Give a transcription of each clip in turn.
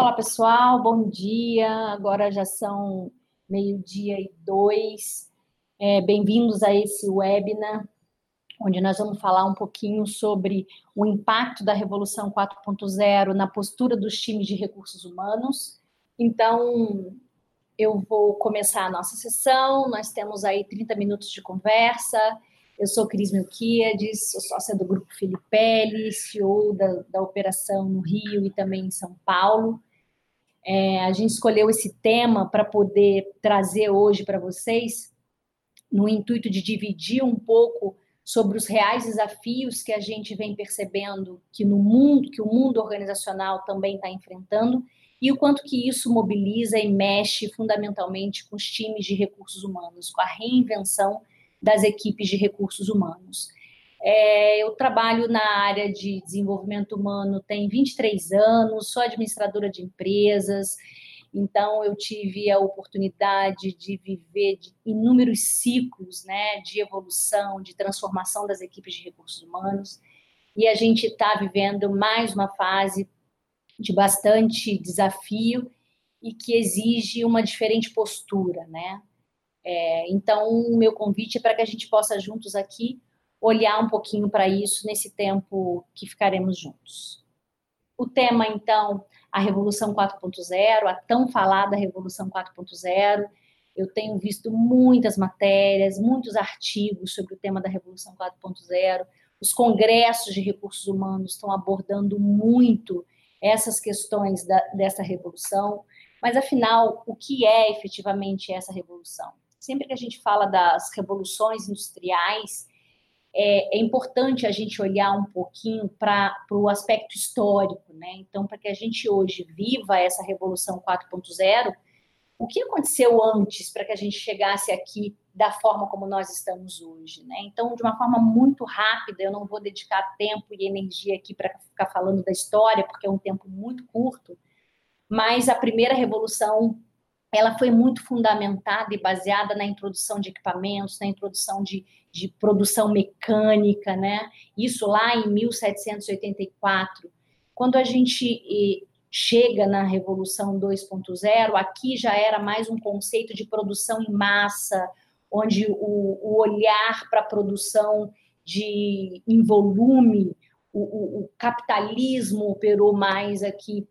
Olá, pessoal, bom dia. Agora já são meio-dia e dois. É, Bem-vindos a esse webinar, onde nós vamos falar um pouquinho sobre o impacto da Revolução 4.0 na postura dos times de recursos humanos. Então, eu vou começar a nossa sessão, nós temos aí 30 minutos de conversa. Eu sou Cris Melquiades, sou sócia do Grupo Filipelli, CEO da, da operação no Rio e também em São Paulo. É, a gente escolheu esse tema para poder trazer hoje para vocês, no intuito de dividir um pouco sobre os reais desafios que a gente vem percebendo que no mundo, que o mundo organizacional também está enfrentando, e o quanto que isso mobiliza e mexe fundamentalmente com os times de recursos humanos, com a reinvenção das equipes de recursos humanos. É, eu trabalho na área de desenvolvimento humano tem 23 anos, sou administradora de empresas, então eu tive a oportunidade de viver de inúmeros ciclos né, de evolução, de transformação das equipes de recursos humanos, e a gente está vivendo mais uma fase de bastante desafio e que exige uma diferente postura, né? É, então, o meu convite é para que a gente possa juntos aqui olhar um pouquinho para isso nesse tempo que ficaremos juntos. O tema, então, a Revolução 4.0, a tão falada Revolução 4.0. Eu tenho visto muitas matérias, muitos artigos sobre o tema da Revolução 4.0. Os congressos de recursos humanos estão abordando muito essas questões da, dessa revolução. Mas, afinal, o que é efetivamente essa revolução? sempre que a gente fala das revoluções industriais, é, é importante a gente olhar um pouquinho para o aspecto histórico, né? Então, para que a gente hoje viva essa revolução 4.0, o que aconteceu antes para que a gente chegasse aqui da forma como nós estamos hoje, né? Então, de uma forma muito rápida, eu não vou dedicar tempo e energia aqui para ficar falando da história, porque é um tempo muito curto, mas a primeira revolução ela foi muito fundamentada e baseada na introdução de equipamentos, na introdução de, de produção mecânica, né? Isso lá em 1784. Quando a gente chega na Revolução 2.0, aqui já era mais um conceito de produção em massa, onde o, o olhar para a produção de, em volume, o, o, o capitalismo operou mais aqui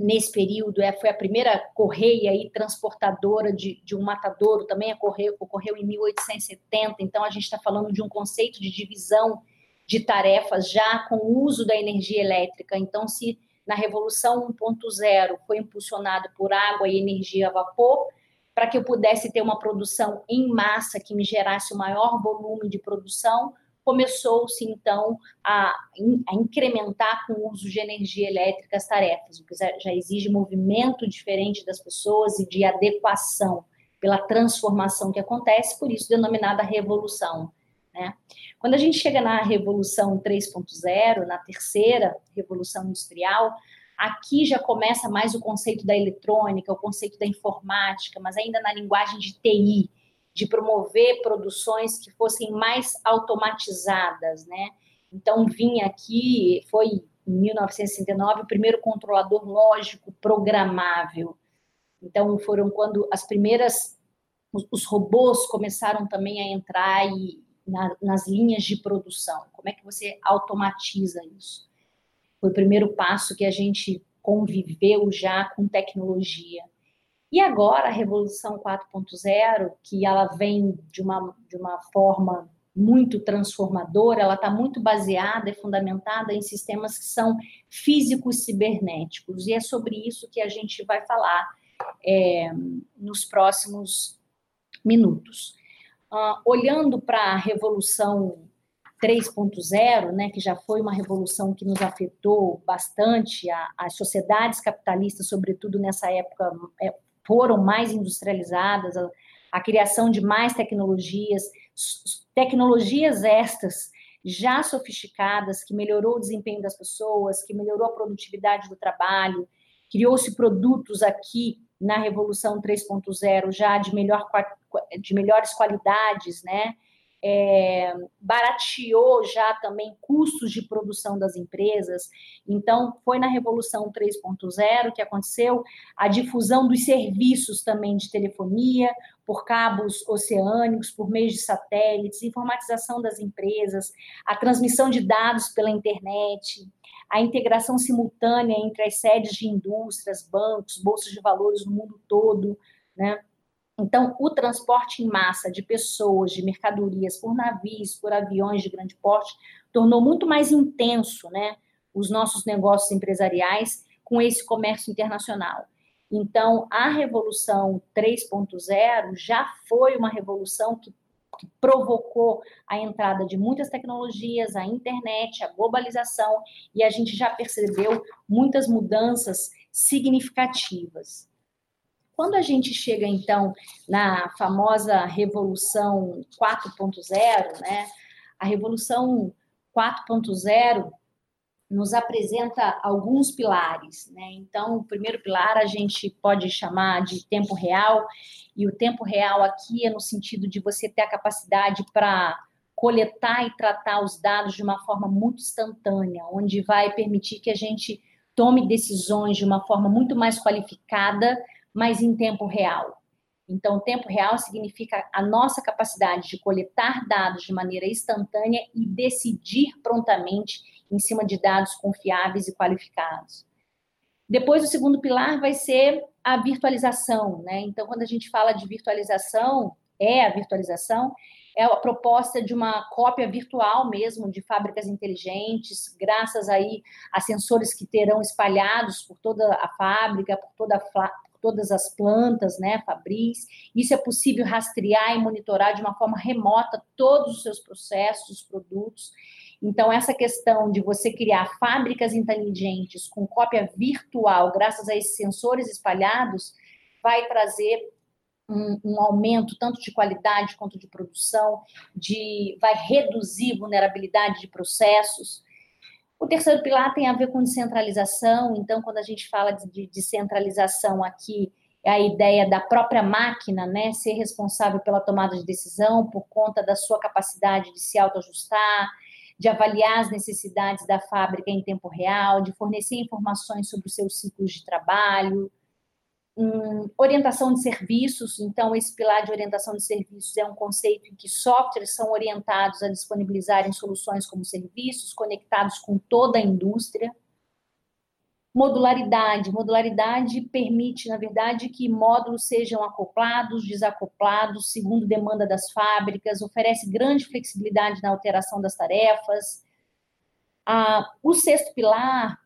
nesse período, é, foi a primeira correia e transportadora de, de um matadouro, também ocorreu, ocorreu em 1870, então a gente está falando de um conceito de divisão de tarefas já com o uso da energia elétrica. Então, se na Revolução 1.0 foi impulsionado por água e energia a vapor, para que eu pudesse ter uma produção em massa que me gerasse o maior volume de produção, começou-se então a, a, incrementar com o uso de energia elétrica as tarefas, o que já exige movimento diferente das pessoas e de adequação pela transformação que acontece, por isso denominada revolução. Né? Quando a gente chega na revolução 3.0, na terceira revolução industrial, aqui já começa mais o conceito da eletrônica, o conceito da informática, mas ainda na linguagem de TI, de promover produções que fossem mais automatizadas, né? Então vinha aqui, foi em 1969 o primeiro controlador lógico programável. Então foram quando as primeiras os robôs começaram também a entrar e, na, nas linhas de produção. Como é que você automatiza isso? Foi o primeiro passo que a gente conviveu já com tecnologia. E agora a Revolução 4.0, que ela vem de uma, de uma forma muito transformadora, ela está muito baseada e fundamentada em sistemas que são físicos cibernéticos. E é sobre isso que a gente vai falar é, nos próximos minutos. Uh, olhando para a Revolução 3.0, né, que já foi uma revolução que nos afetou bastante, as sociedades capitalistas, sobretudo nessa época, é, foram mais industrializadas, a, a criação de mais tecnologias, tecnologias estas já sofisticadas, que melhorou o desempenho das pessoas, que melhorou a produtividade do trabalho, criou-se produtos aqui na Revolução 3.0 já de, melhor, de melhores qualidades, né? É, barateou já também custos de produção das empresas. Então, foi na Revolução 3.0 que aconteceu a difusão dos serviços também de telefonia por cabos oceânicos, por meio de satélites, informatização das empresas, a transmissão de dados pela internet, a integração simultânea entre as sedes de indústrias, bancos, bolsas de valores no mundo todo, né? Então, o transporte em massa de pessoas, de mercadorias por navios, por aviões de grande porte, tornou muito mais intenso né, os nossos negócios empresariais com esse comércio internacional. Então, a Revolução 3.0 já foi uma revolução que, que, provocou a entrada de muitas tecnologias, a internet, a globalização, e a gente já percebeu muitas mudanças significativas. Quando a gente chega, então, na famosa Revolução 4.0, né, a Revolução 4.0 nos apresenta alguns pilares. Né? Então, o primeiro pilar a gente pode chamar de tempo real, e o tempo real aqui é no sentido de você ter a capacidade para coletar e tratar os dados de uma forma muito instantânea, onde vai permitir que a gente tome decisões de uma forma muito mais qualificada mas em tempo real. Então, tempo real significa a nossa capacidade de coletar dados de maneira instantânea e decidir prontamente em cima de dados confiáveis e qualificados. Depois, o segundo pilar vai ser a virtualização, né? Então, quando a gente fala de virtualização, é a virtualização, é a proposta de uma cópia virtual mesmo de fábricas inteligentes, graças aí a sensores que terão espalhados por toda a fábrica, por toda a, todas as plantas, né, Fabris. Isso é possível rastrear e monitorar de uma forma remota todos os seus processos, os produtos. Então, essa questão de você criar fábricas inteligentes com cópia virtual, graças a esses sensores espalhados, vai trazer um, um, aumento tanto de qualidade quanto de produção, de, vai reduzir vulnerabilidade de processos. O terceiro pilar tem a ver com descentralização, então, quando a gente fala de descentralização aqui, é a ideia da própria máquina, né, ser responsável pela tomada de decisão por conta da sua capacidade de se autoajustar, de avaliar as necessidades da fábrica em tempo real, de fornecer informações sobre os seus ciclos de trabalho, Orientação de serviços, então esse pilar de orientação de serviços é um conceito em que softwares são orientados a disponibilizarem soluções como serviços conectados com toda a indústria. Modularidade. Modularidade permite, na verdade, que módulos sejam acoplados, desacoplados, segundo demanda das fábricas, oferece grande flexibilidade na alteração das tarefas. Ah, o sexto pilar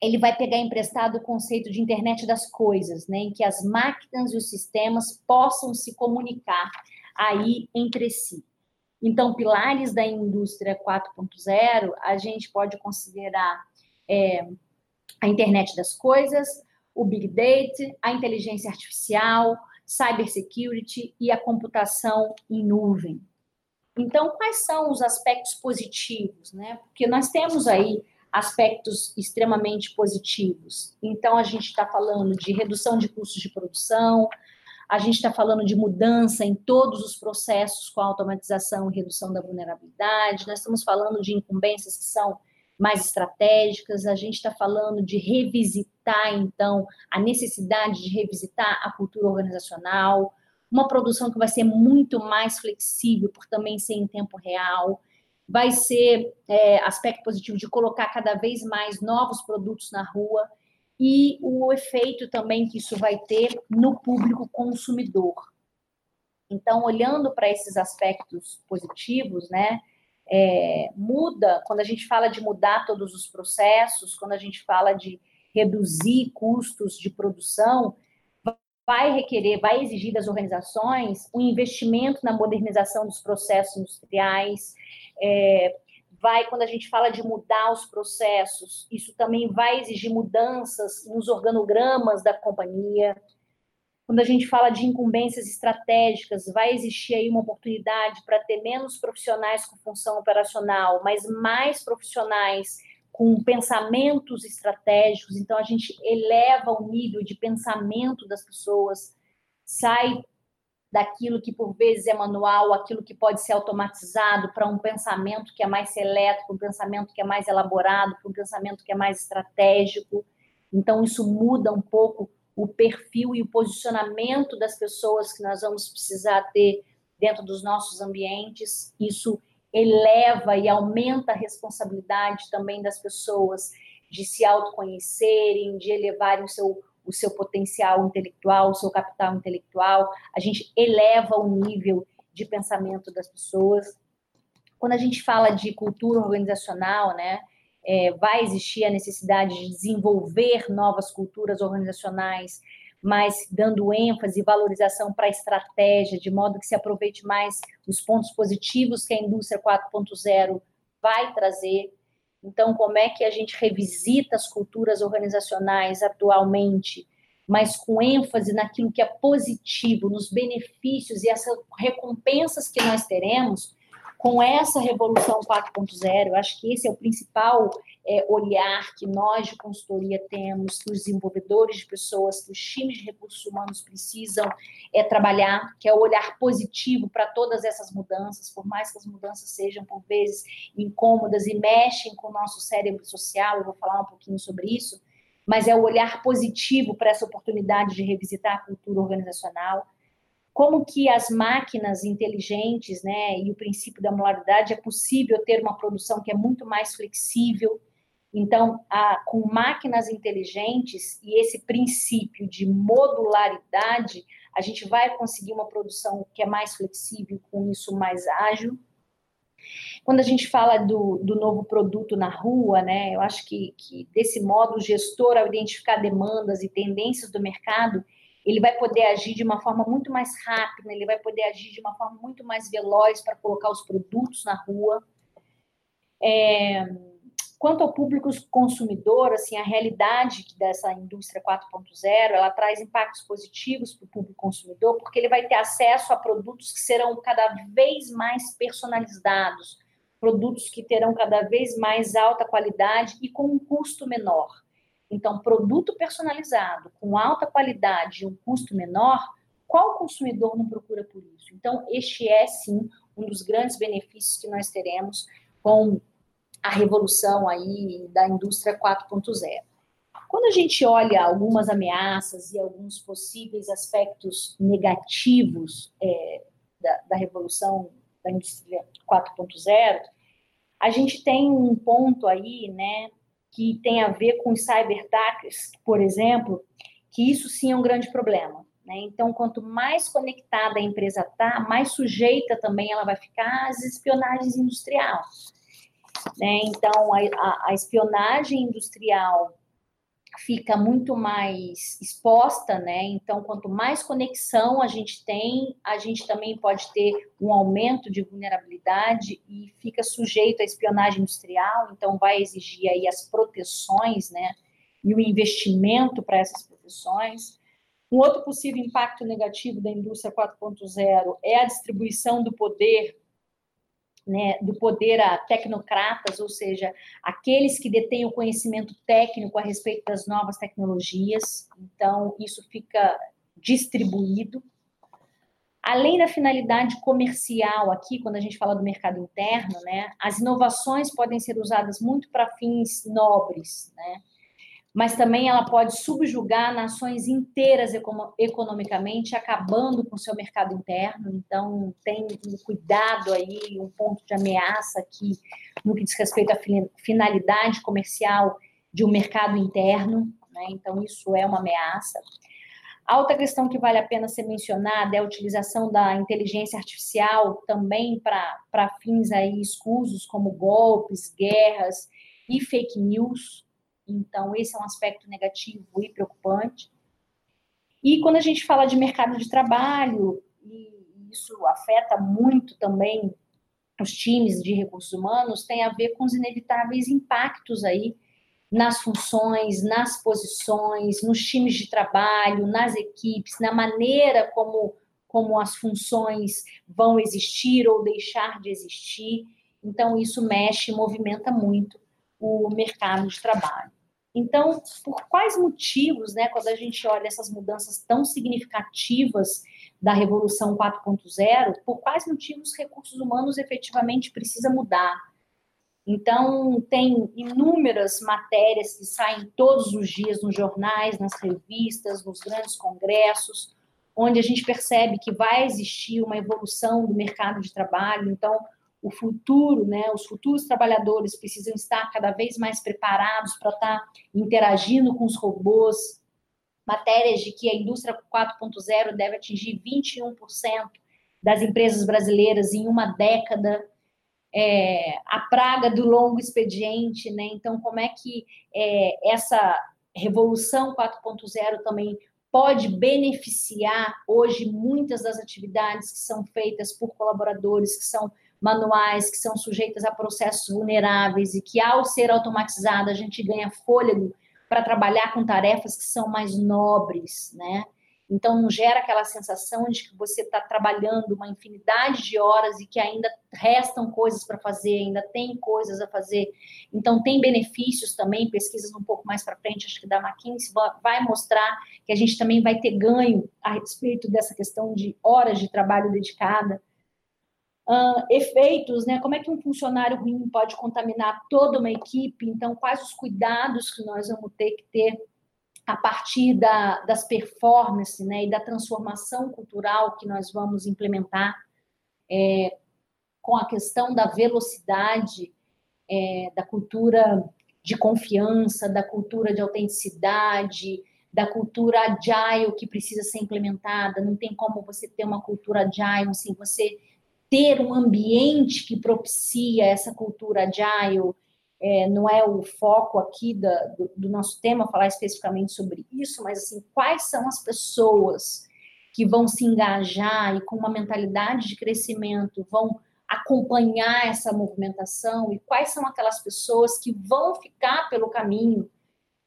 ele vai pegar emprestado o conceito de internet das coisas, né, em que as máquinas e os sistemas possam se comunicar aí entre si. Então, pilares da indústria 4.0, a gente pode considerar é, a internet das coisas, o big data, a inteligência artificial, cybersecurity e a computação em nuvem. Então, quais são os aspectos positivos, né? Porque nós temos aí aspectos extremamente positivos. Então, a gente está falando de redução de custos de produção, a gente está falando de mudança em todos os processos com automatização e redução da vulnerabilidade, nós estamos falando de incumbências que são mais estratégicas, a gente está falando de revisitar, então, a necessidade de revisitar a cultura organizacional, uma produção que vai ser muito mais flexível, por também ser em tempo real, vai ser é, aspecto positivo de colocar cada vez mais novos produtos na rua e o efeito também que isso vai ter no público consumidor. Então, olhando para esses aspectos positivos, né, é, muda, quando a gente fala de mudar todos os processos, quando a gente fala de reduzir custos de produção, vai requerer, vai exigir das organizações um investimento na modernização dos processos industriais, é, vai, quando a gente fala de mudar os processos, isso também vai exigir mudanças nos organogramas da companhia. Quando a gente fala de incumbências estratégicas, vai existir aí uma oportunidade para ter menos profissionais com função operacional, mas mais profissionais com pensamentos estratégicos. Então, a gente eleva o nível de pensamento das pessoas, sai daquilo que por vezes é manual, aquilo que pode ser automatizado, para um pensamento que é mais seleto, para um pensamento que é mais elaborado, para um pensamento que é mais estratégico. Então, isso muda um pouco o perfil e o posicionamento das pessoas que nós vamos precisar ter dentro dos nossos ambientes. Isso eleva e aumenta a responsabilidade também das pessoas de se autoconhecerem, de elevarem o seu o seu potencial intelectual, o seu capital intelectual, a gente eleva o nível de pensamento das pessoas. Quando a gente fala de cultura organizacional, né, é, vai existir a necessidade de desenvolver novas culturas organizacionais, mas dando ênfase e valorização para a estratégia, de modo que se aproveite mais os pontos positivos que a indústria 4.0 vai trazer. Então, como é que a gente revisita as culturas organizacionais atualmente, mas com ênfase naquilo que é positivo, nos benefícios e as recompensas que nós teremos com essa revolução 4.0, eu acho que esse é o principal é, olhar que nós de consultoria temos, que os desenvolvedores de pessoas, que os times de recursos humanos precisam é, trabalhar, que é o olhar positivo para todas essas mudanças, por mais que as mudanças sejam, por vezes, incômodas e mexem com o nosso cérebro social, eu vou falar um pouquinho sobre isso, mas é o olhar positivo para essa oportunidade de revisitar a cultura organizacional, como que as máquinas inteligentes, né, e o princípio da modularidade é possível ter uma produção que é muito mais flexível. Então, a, com máquinas inteligentes e esse princípio de modularidade, a gente vai conseguir uma produção que é mais flexível, com isso mais ágil. Quando a gente fala do, do novo produto na rua, né, eu acho que, que desse modo o gestor, ao identificar demandas e tendências do mercado, ele vai poder agir de uma forma muito mais rápida, ele vai poder agir de uma forma muito mais veloz para colocar os produtos na rua. É, quanto ao público consumidor, assim, a realidade dessa indústria 4.0, ela traz impactos positivos para o público consumidor, porque ele vai ter acesso a produtos que serão cada vez mais personalizados, produtos que terão cada vez mais alta qualidade e com um custo menor. Então, produto personalizado, com alta qualidade e um custo menor, qual consumidor não procura por isso? Então, este é sim um dos grandes benefícios que nós teremos com a revolução aí da indústria 4.0. Quando a gente olha algumas ameaças e alguns possíveis aspectos negativos é, da, da revolução da indústria 4.0, a gente tem um ponto aí, né, que tem a ver com os cyberataques, por exemplo, que isso sim é um grande problema. Né? Então, quanto mais conectada a empresa está, mais sujeita também ela vai ficar às espionagens industriais. Né? Então, a, a, espionagem industrial fica muito mais exposta, né? Então, quanto mais conexão a gente tem, a gente também pode ter um aumento de vulnerabilidade e fica sujeito à espionagem industrial, então vai exigir aí as proteções, né? E o investimento para essas proteções. Um outro possível impacto negativo da indústria 4.0 é a distribuição do poder né, do poder a tecnocratas, ou seja, aqueles que detêm o conhecimento técnico a respeito das novas tecnologias. Então, isso fica distribuído. Além da finalidade comercial aqui, quando a gente fala do mercado interno, né, as inovações podem ser usadas muito para fins nobres, né? Mas também ela pode subjugar nações inteiras economicamente, acabando com o seu mercado interno. Então, tem um cuidado aí, um ponto de ameaça aqui no que diz respeito à finalidade comercial de um mercado interno. Né? Então, isso é uma ameaça. A outra questão que vale a pena ser mencionada é a utilização da inteligência artificial também para fins aí escusos, como golpes, guerras e fake news, então, esse é um aspecto negativo e preocupante. E quando a gente fala de mercado de trabalho, e isso afeta muito também os times de recursos humanos, tem a ver com os inevitáveis impactos aí nas funções, nas posições, nos times de trabalho, nas equipes, na maneira como, como as funções vão existir ou deixar de existir. Então, isso mexe, movimenta muito o mercado de trabalho. Então, por quais motivos, né, quando a gente olha essas mudanças tão significativas da Revolução 4.0, por quais motivos recursos humanos efetivamente precisa mudar. Então, tem inúmeras matérias que saem todos os dias nos jornais, nas revistas, nos grandes congressos, onde a gente percebe que vai existir uma evolução do mercado de trabalho. Então, o futuro, né, os futuros trabalhadores precisam estar cada vez mais preparados para estar interagindo com os robôs. Matérias de que a indústria 4.0 deve atingir 21% das empresas brasileiras em uma década. É, a praga do longo expediente, né? Então, como é que é, essa revolução 4.0 também pode beneficiar hoje muitas das atividades que são feitas por colaboradores que são manuais, que são sujeitas a processos vulneráveis e que, ao ser automatizada, a gente ganha fôlego para trabalhar com tarefas que são mais nobres, né? Então, não gera aquela sensação de que você está trabalhando uma infinidade de horas e que ainda restam coisas para fazer, ainda tem coisas a fazer. Então, tem benefícios também, pesquisas um pouco mais para frente, acho que da McKinsey vai mostrar que a gente também vai ter ganho a respeito dessa questão de horas de trabalho dedicada. Uh, efeitos, né? Como é que um funcionário ruim pode contaminar toda uma equipe? Então, quais os cuidados que nós vamos ter que ter a partir da, das performances né, e da transformação cultural que nós vamos implementar é, com a questão da velocidade, é, da cultura de confiança, da cultura de autenticidade, da cultura agile que precisa ser implementada. Não tem como você ter uma cultura agile sem você ter um ambiente que propicia essa cultura agile, é, não é o foco aqui da, do, do, nosso tema falar especificamente sobre isso, mas assim, quais são as pessoas que vão se engajar e com uma mentalidade de crescimento vão acompanhar essa movimentação? E quais são aquelas pessoas que vão ficar pelo caminho?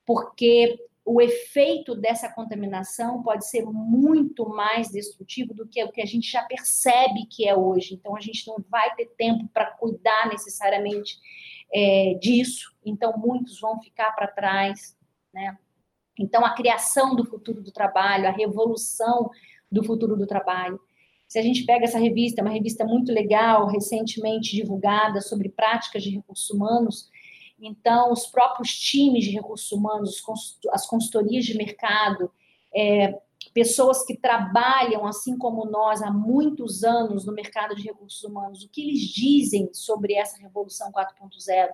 Porque o efeito dessa contaminação pode ser muito mais destrutivo do que o que a gente já percebe que é hoje. Então, a gente não vai ter tempo para cuidar necessariamente é, disso, então muitos vão ficar para trás, né? Então, a criação do futuro do trabalho, a revolução do futuro do trabalho. Se a gente pega essa revista, é uma revista muito legal, recentemente divulgada sobre práticas de recursos humanos, então, os próprios times de recursos humanos, as consultorias de mercado, é, pessoas que trabalham, assim como nós, há muitos anos no mercado de recursos humanos, o que eles dizem sobre essa revolução 4.0.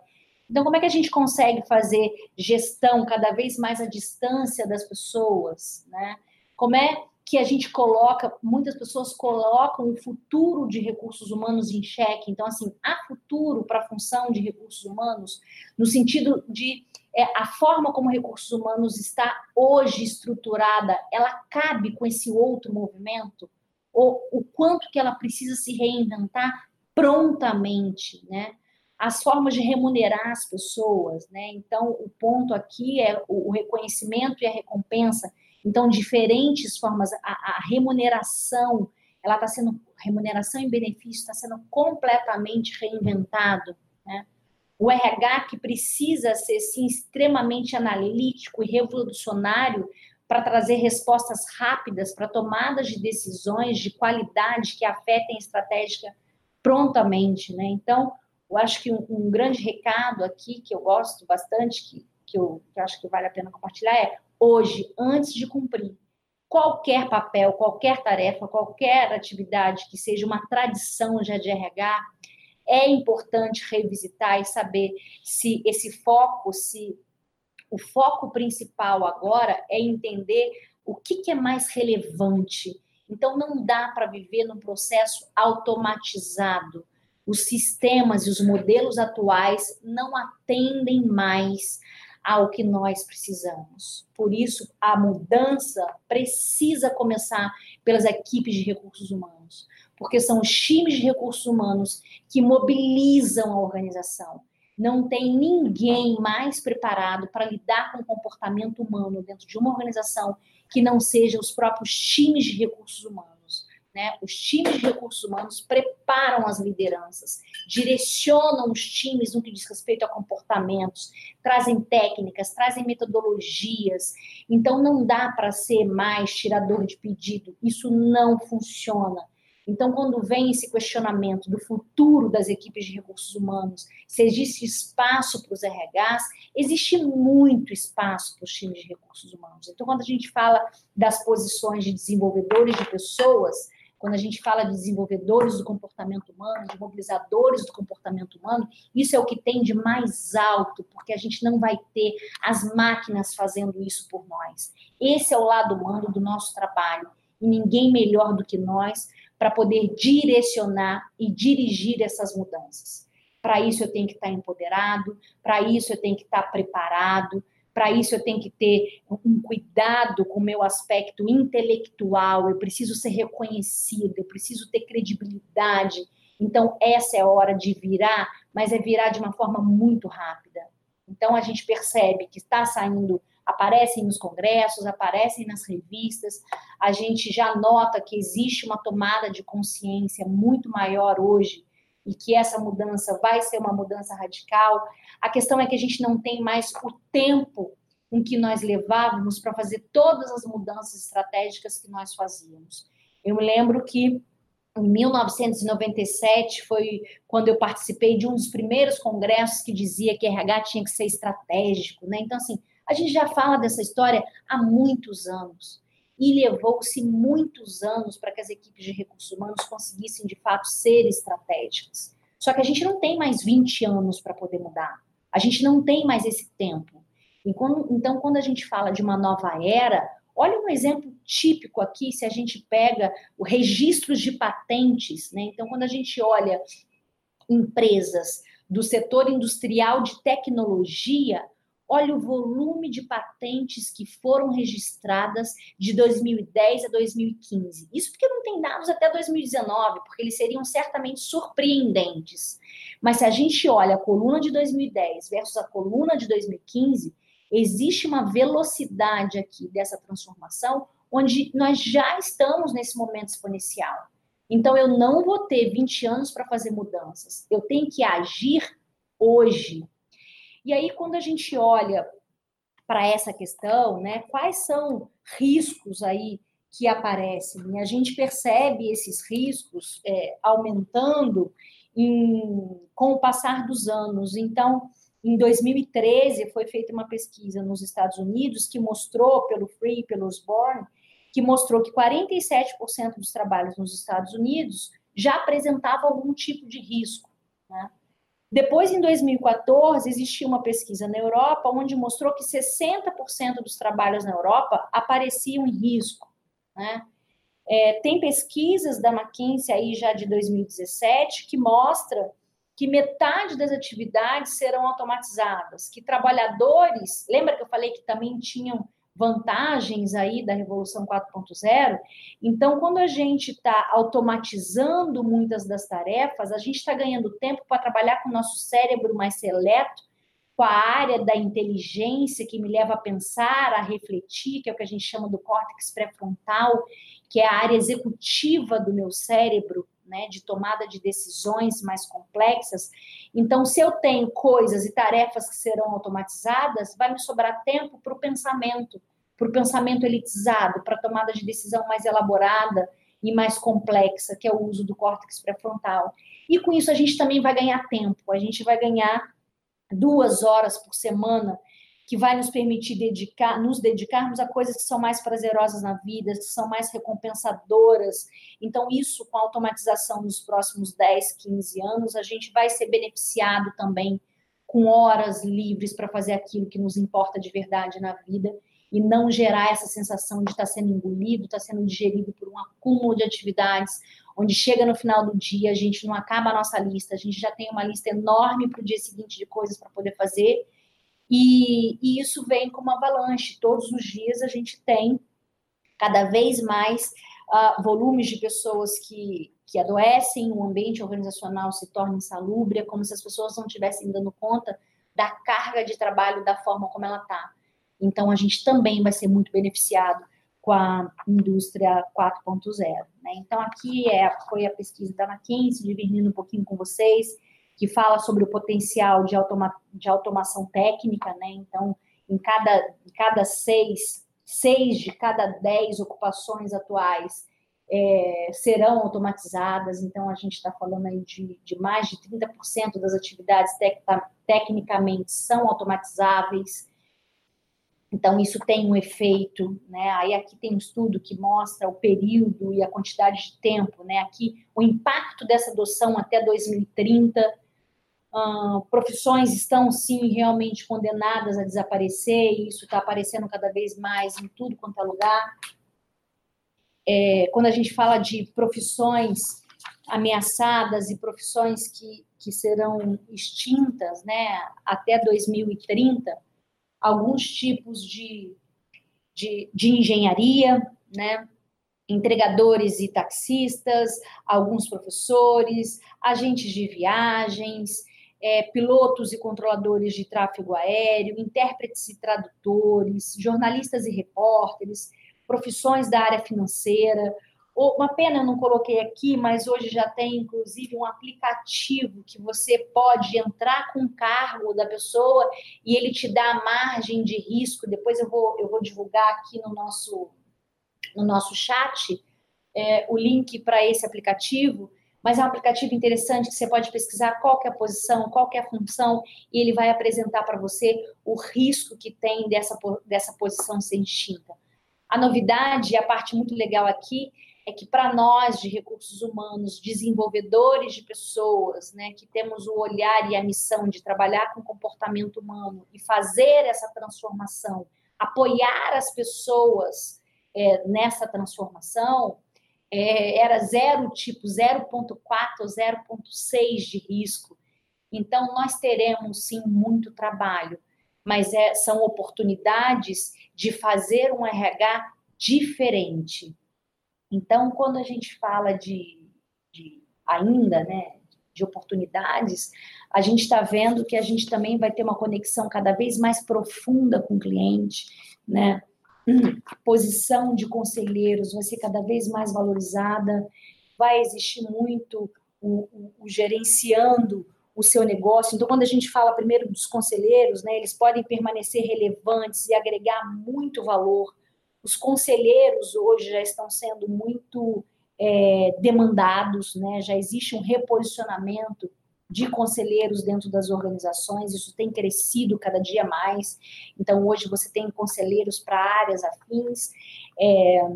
Então, como é que a gente consegue fazer gestão cada vez mais à distância das pessoas, né? Como é que a gente coloca, muitas pessoas colocam o futuro de recursos humanos em xeque. Então, assim, há futuro para a função de recursos humanos, no sentido de é, a forma como recursos humanos está hoje estruturada, ela cabe com esse outro movimento? Ou o quanto que ela precisa se reinventar prontamente, né? As formas de remunerar as pessoas, né? Então, o ponto aqui é o reconhecimento e a recompensa então, diferentes formas, a, a remuneração, ela está sendo, remuneração e benefício está sendo completamente reinventado, né? O RH que precisa ser, sim, extremamente analítico e revolucionário para trazer respostas rápidas para tomadas de decisões de qualidade que afetem a estratégia prontamente, né? Então, eu acho que um, um grande recado aqui que eu gosto bastante, que, que, eu, que eu acho que vale a pena compartilhar é hoje, antes de cumprir qualquer papel, qualquer tarefa, qualquer atividade que seja uma tradição já de RH, é importante revisitar e saber se esse foco, se o foco principal agora é entender o que, que é mais relevante. Então, não dá para viver num processo automatizado. Os sistemas e os modelos atuais não atendem mais ao que nós precisamos. Por isso, a mudança precisa começar pelas equipes de recursos humanos, porque são os times de recursos humanos que mobilizam a organização. Não tem ninguém mais preparado para lidar com o comportamento humano dentro de uma organização que não seja os próprios times de recursos humanos. Né? Os times de recursos humanos preparam as lideranças, direcionam os times no que diz respeito a comportamentos, trazem técnicas, trazem metodologias. Então, não dá para ser mais tirador de pedido. Isso não funciona. Então, quando vem esse questionamento do futuro das equipes de recursos humanos, se existe espaço para os RHs, existe muito espaço para os times de recursos humanos. Então, quando a gente fala das posições de desenvolvedores de pessoas, quando a gente fala de desenvolvedores do comportamento humano, de mobilizadores do comportamento humano, isso é o que tem de mais alto, porque a gente não vai ter as máquinas fazendo isso por nós. Esse é o lado humano do nosso trabalho. E ninguém melhor do que nós para poder direcionar e dirigir essas mudanças. Para isso eu tenho que estar empoderado, para isso eu tenho que estar preparado, para isso eu tenho que ter um cuidado com o meu aspecto intelectual, eu preciso ser reconhecido, eu preciso ter credibilidade. Então, essa é a hora de virar, mas é virar de uma forma muito rápida. Então, a gente percebe que está saindo, aparecem nos congressos, aparecem nas revistas, a gente já nota que existe uma tomada de consciência muito maior hoje e que essa mudança vai ser uma mudança radical. A questão é que a gente não tem mais o tempo com que nós levávamos para fazer todas as mudanças estratégicas que nós fazíamos. Eu me lembro que em 1997 foi quando eu participei de um dos primeiros congressos que dizia que RH tinha que ser estratégico, né? Então assim, a gente já fala dessa história há muitos anos e levou-se muitos anos para que as equipes de recursos humanos conseguissem de fato ser estratégicas. Só que a gente não tem mais 20 anos para poder mudar. A gente não tem mais esse tempo. Quando, então, quando a gente fala de uma nova era, olha um exemplo típico aqui, se a gente pega o registros de patentes, né? Então, quando a gente olha empresas do setor industrial de tecnologia, Olha o volume de patentes que foram registradas de 2010 a 2015. Isso porque não tem dados até 2019, porque eles seriam certamente surpreendentes. Mas se a gente olha a coluna de 2010 versus a coluna de 2015, existe uma velocidade aqui dessa transformação onde nós já estamos nesse momento exponencial. Então eu não vou ter 20 anos para fazer mudanças. Eu tenho que agir hoje. E aí, quando a gente olha para essa questão, né, quais são riscos aí que aparecem? A gente percebe esses riscos é, aumentando em, com o passar dos anos. Então, em 2013, foi feita uma pesquisa nos Estados Unidos que mostrou, pelo Free e pelo Osborne, que mostrou que 47% dos trabalhos nos Estados Unidos já apresentavam algum tipo de risco. Né? Depois, em 2014, existiu uma pesquisa na Europa onde mostrou que 60% dos trabalhos na Europa apareciam em risco. Né? É, tem pesquisas da McKinsey aí já de 2017 que mostra que metade das atividades serão automatizadas, que trabalhadores, lembra que eu falei que também tinham vantagens aí da Revolução 4.0. Então, quando a gente está automatizando muitas das tarefas, a gente está ganhando tempo para trabalhar com o nosso cérebro mais seleto, com a área da inteligência que me leva a pensar, a refletir, que é o que a gente chama do córtex pré-frontal, que é a área executiva do meu cérebro, né, de tomada de decisões mais complexas. Então, se eu tenho coisas e tarefas que serão automatizadas, vai me sobrar tempo para o pensamento, para o pensamento elitizado, para a tomada de decisão mais elaborada e mais complexa, que é o uso do córtex pré-frontal. E com isso a gente também vai ganhar tempo, a gente vai ganhar duas horas por semana que vai nos permitir dedicar, nos dedicarmos a coisas que são mais prazerosas na vida, que são mais recompensadoras. Então, isso com a automatização nos próximos 10, 15 anos, a gente vai ser beneficiado também com horas livres para fazer aquilo que nos importa de verdade na vida e não gerar essa sensação de estar tá sendo engolido, estar tá sendo digerido por um acúmulo de atividades, onde chega no final do dia, a gente não acaba a nossa lista, a gente já tem uma lista enorme para o dia seguinte de coisas para poder fazer, e, e, isso vem como avalanche. Todos os dias a gente tem cada vez mais uh, volumes de pessoas que, que adoecem, o ambiente organizacional se torna insalubre, é como se as pessoas não estivessem dando conta da carga de trabalho da forma como ela está. Então, a gente também vai ser muito beneficiado com a indústria 4.0. Né? Então, aqui é, foi a pesquisa da McKinsey, dividindo um pouquinho com vocês, que fala sobre o potencial de, automa de automação técnica. Né? Então, em cada, em cada seis, seis de cada dez ocupações atuais é, serão automatizadas, então a gente está falando aí de, de, mais de 30% das atividades tec tecnicamente são automatizáveis. Então, isso tem um efeito, né? Aí aqui tem um estudo que mostra o período e a quantidade de tempo, né? Aqui o impacto dessa adoção até 2030. Uh, profissões estão sim realmente condenadas a desaparecer, e isso está aparecendo cada vez mais em tudo quanto é lugar. É, quando a gente fala de profissões ameaçadas e profissões que, que serão extintas né, até 2030, alguns tipos de, de, de engenharia, né, entregadores e taxistas, alguns professores, agentes de viagens, é, pilotos e controladores de tráfego aéreo, intérpretes e tradutores, jornalistas e repórteres, profissões da área financeira, uma pena eu não coloquei aqui, mas hoje já tem inclusive um aplicativo que você pode entrar com o cargo da pessoa e ele te dá a margem de risco. Depois eu vou, eu vou divulgar aqui no nosso, no nosso chat é, o link para esse aplicativo. Mas é um aplicativo interessante que você pode pesquisar qual é a posição, qual é a função, e ele vai apresentar para você o risco que tem dessa, dessa posição ser extinta. A novidade, a parte muito legal aqui, é que para nós de recursos humanos, desenvolvedores de pessoas, né, que temos o olhar e a missão de trabalhar com comportamento humano e fazer essa transformação, apoiar as pessoas é, nessa transformação, é, era zero tipo 0,4 ou 0,6 de risco. Então, nós teremos sim muito trabalho, mas é, são oportunidades de fazer um RH diferente então, quando a gente fala de, de ainda, né, de oportunidades, a gente está vendo que a gente também vai ter uma conexão cada vez mais profunda com o cliente, né? A posição de conselheiros vai ser cada vez mais valorizada, vai existir muito o, o, o gerenciando o seu negócio. Então, quando a gente fala primeiro dos conselheiros, né, eles podem permanecer relevantes e agregar muito valor os conselheiros hoje já estão sendo muito é, demandados, né? já existe um reposicionamento de conselheiros dentro das organizações, isso tem crescido cada dia mais. Então, hoje você tem conselheiros para áreas afins. É,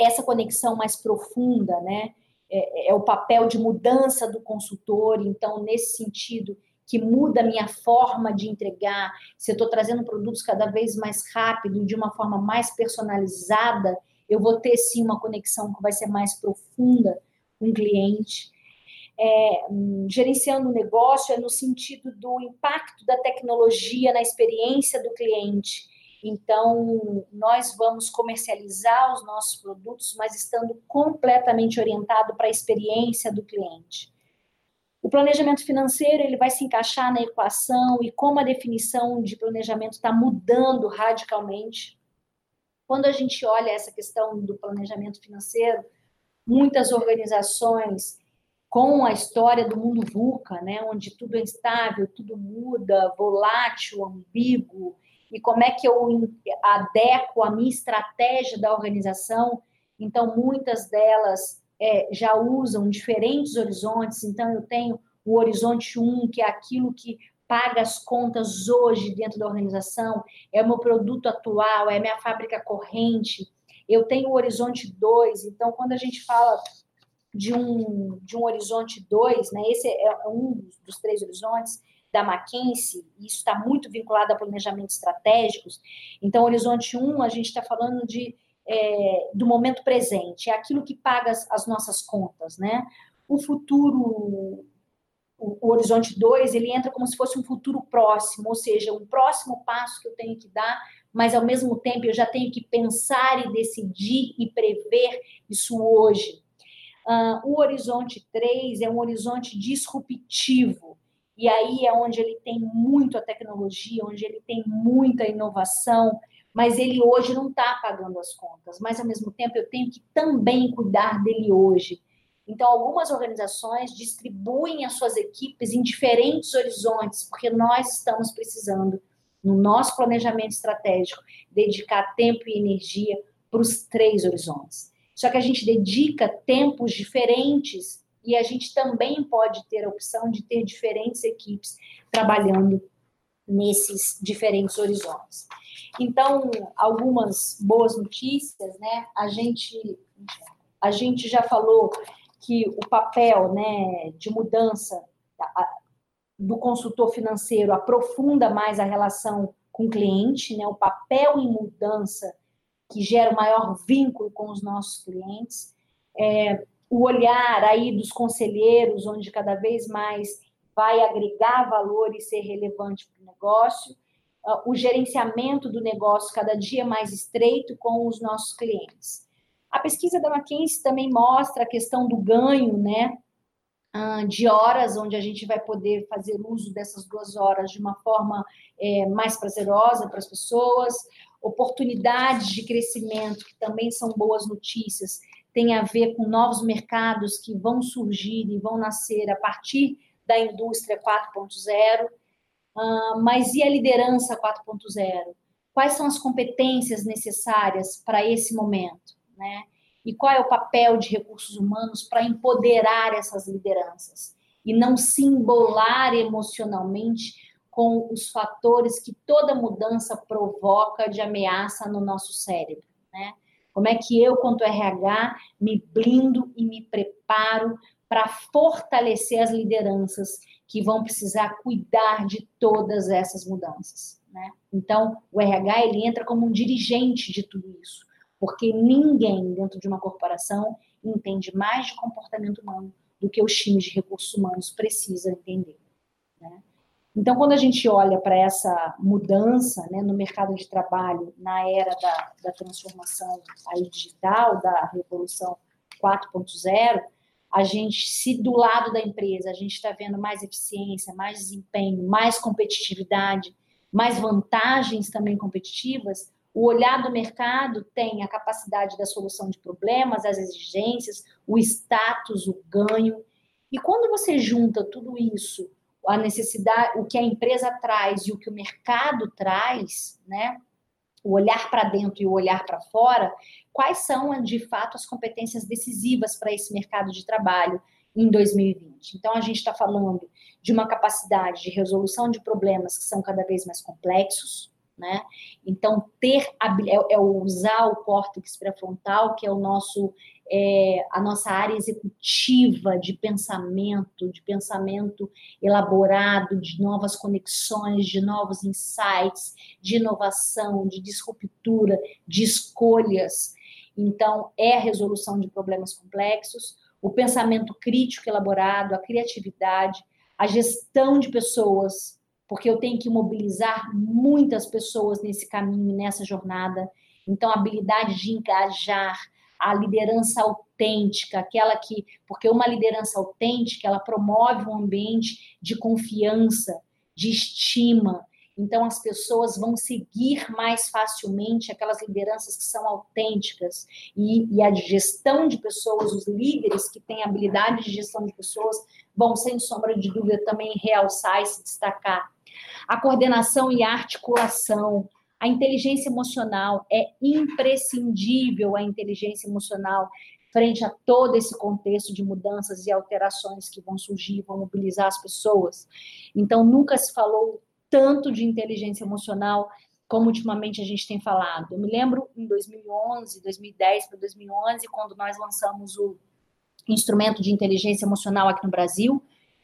essa conexão mais profunda, né? É, é, o papel de mudança do consultor. Então, nesse sentido, que muda a minha forma de entregar, se eu estou trazendo produtos cada vez mais rápido, de uma forma mais personalizada, eu vou ter sim uma conexão que vai ser mais profunda com o cliente. É, gerenciando o negócio é no sentido do impacto da tecnologia na experiência do cliente. Então, nós vamos comercializar os nossos produtos, mas estando completamente orientado para a experiência do cliente. O planejamento financeiro ele vai se encaixar na equação e como a definição de planejamento está mudando radicalmente. Quando a gente olha essa questão do planejamento financeiro, muitas organizações com a história do mundo VUCA, né, onde tudo é instável, tudo muda, volátil, ambíguo, e como é que eu adequo a minha estratégia da organização. Então, muitas delas é, já usam diferentes horizontes, então eu tenho o horizonte 1, que é aquilo que paga as contas hoje dentro da organização, é o meu produto atual, é a minha fábrica corrente. Eu tenho o horizonte 2, então quando a gente fala de um, de um horizonte 2, né, esse é um dos três horizontes da McKinsey, e isso está muito vinculado a planejamentos estratégicos. Então, horizonte 1, um, a gente está falando de é, do momento presente, é aquilo que paga as, as nossas contas, né? O futuro, o, o Horizonte 2, ele entra como se fosse um futuro próximo, ou seja, um próximo passo que eu tenho que dar, mas ao mesmo tempo eu já tenho que pensar e decidir e prever isso hoje. Uh, o Horizonte 3 é um horizonte disruptivo, e aí é onde ele tem muito a tecnologia, onde ele tem muita inovação, mas ele hoje não está pagando as contas. Mas, ao mesmo tempo, eu tenho que também cuidar dele hoje. Então, algumas organizações distribuem as suas equipes em diferentes horizontes, porque nós estamos precisando, no nosso planejamento estratégico, dedicar tempo e energia para os três horizontes. Só que a gente dedica tempos diferentes e a gente também pode ter a opção de ter diferentes equipes trabalhando nesses diferentes horizontes. Então, algumas boas notícias, né? A gente a gente já falou que o papel, né, de mudança do consultor financeiro aprofunda mais a relação com o cliente, né? O papel em mudança que gera o maior vínculo com os nossos clientes. É, o olhar aí dos conselheiros, onde cada vez mais vai agregar valor e ser relevante para o negócio, uh, o gerenciamento do negócio cada dia mais estreito com os nossos clientes. A pesquisa da McKinsey também mostra a questão do ganho, né, uh, de horas, onde a gente vai poder fazer uso dessas duas horas de uma forma é, mais prazerosa para as pessoas, oportunidades de crescimento, que também são boas notícias, tem a ver com novos mercados que vão surgir e vão nascer a partir da indústria 4.0, uh, mas e a liderança 4.0? Quais são as competências necessárias para esse momento, né? E qual é o papel de recursos humanos para empoderar essas lideranças e não se embolar emocionalmente com os fatores que toda mudança provoca de ameaça no nosso cérebro, né? Como é que eu, quanto RH, me blindo e me preparo para fortalecer as lideranças que vão precisar cuidar de todas essas mudanças. Né? Então, o RH ele entra como um dirigente de tudo isso, porque ninguém dentro de uma corporação entende mais de comportamento humano do que os times de recursos humanos precisam entender. Né? Então, quando a gente olha para essa mudança né, no mercado de trabalho, na era da, da transformação aí digital, da revolução 4.0, a gente, se do lado da empresa a gente está vendo mais eficiência, mais desempenho, mais competitividade, mais vantagens também competitivas, o olhar do mercado tem a capacidade da solução de problemas, as exigências, o status, o ganho. E quando você junta tudo isso, a necessidade, o que a empresa traz e o que o mercado traz, né? O olhar para dentro e o olhar para fora, quais são, de fato, as competências decisivas para esse mercado de trabalho em 2020. Então, a gente está falando de uma capacidade de resolução de problemas que são cada vez mais complexos, né? Então, ter é, é usar o córtex pré-frontal, que é o nosso é, a nossa área executiva de pensamento, de pensamento elaborado, de novas conexões, de novos insights, de inovação, de disruptura, de escolhas. Então, é a resolução de problemas complexos, o pensamento crítico elaborado, a criatividade, a gestão de pessoas, porque eu tenho que mobilizar muitas pessoas nesse caminho, nessa jornada. Então, a habilidade de engajar, a liderança autêntica, aquela que, porque uma liderança autêntica, ela promove um ambiente de confiança, de estima, então, as pessoas vão seguir mais facilmente aquelas lideranças que são autênticas. E, e, a gestão de pessoas, os líderes que têm habilidade de gestão de pessoas, vão, sem sombra de dúvida, também realçar e se destacar. A coordenação e a articulação. A inteligência emocional é imprescindível a inteligência emocional frente a todo esse contexto de mudanças e alterações que vão surgir, vão mobilizar as pessoas. Então, nunca se falou tanto de inteligência emocional como ultimamente a gente tem falado. Eu me lembro em 2011, 2010 para 2011, quando nós lançamos o instrumento de inteligência emocional aqui no Brasil.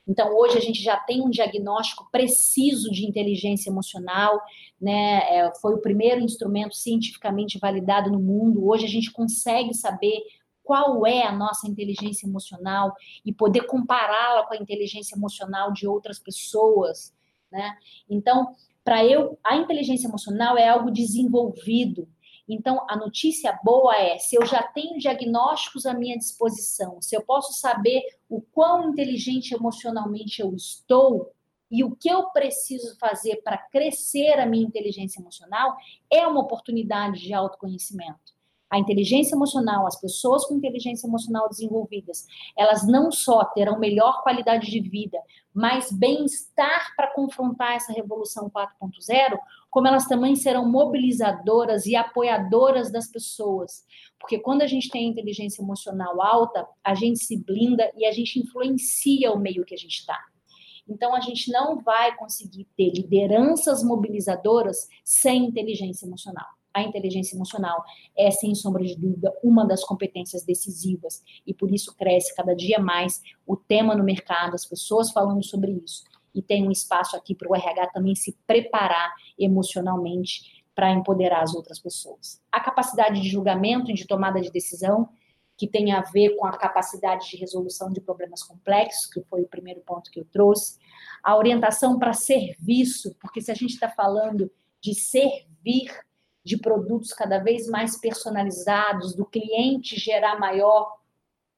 Então, hoje a gente já tem um diagnóstico preciso de inteligência emocional, né? É, foi o primeiro instrumento cientificamente validado no mundo. Hoje a gente consegue saber qual é a nossa inteligência emocional e poder compará-la com a inteligência emocional de outras pessoas né? Então, para eu, a inteligência emocional é algo desenvolvido. Então, a notícia boa é: se eu já tenho diagnósticos à minha disposição, se eu posso saber o quão inteligente emocionalmente eu estou, e o que eu preciso fazer para crescer a minha inteligência emocional é uma oportunidade de autoconhecimento. A inteligência emocional, as pessoas com inteligência emocional desenvolvidas, elas não só terão melhor qualidade de vida, mais bem-estar para confrontar essa revolução 4.0, como elas também serão mobilizadoras e apoiadoras das pessoas. Porque quando a gente tem inteligência emocional alta, a gente se blinda e a gente influencia o meio que a gente está. Então, a gente não vai conseguir ter lideranças mobilizadoras sem inteligência emocional. A inteligência emocional é, sem sombra de dúvida, uma das competências decisivas e por isso cresce cada dia mais o tema no mercado, as pessoas falando sobre isso. E tem um espaço aqui para o RH também se preparar emocionalmente para empoderar as outras pessoas. A capacidade de julgamento e de tomada de decisão que tem a ver com a capacidade de resolução de problemas complexos, que foi o primeiro ponto que eu trouxe, a orientação para serviço, porque se a gente está falando de servir de produtos cada vez mais personalizados, do cliente gerar maior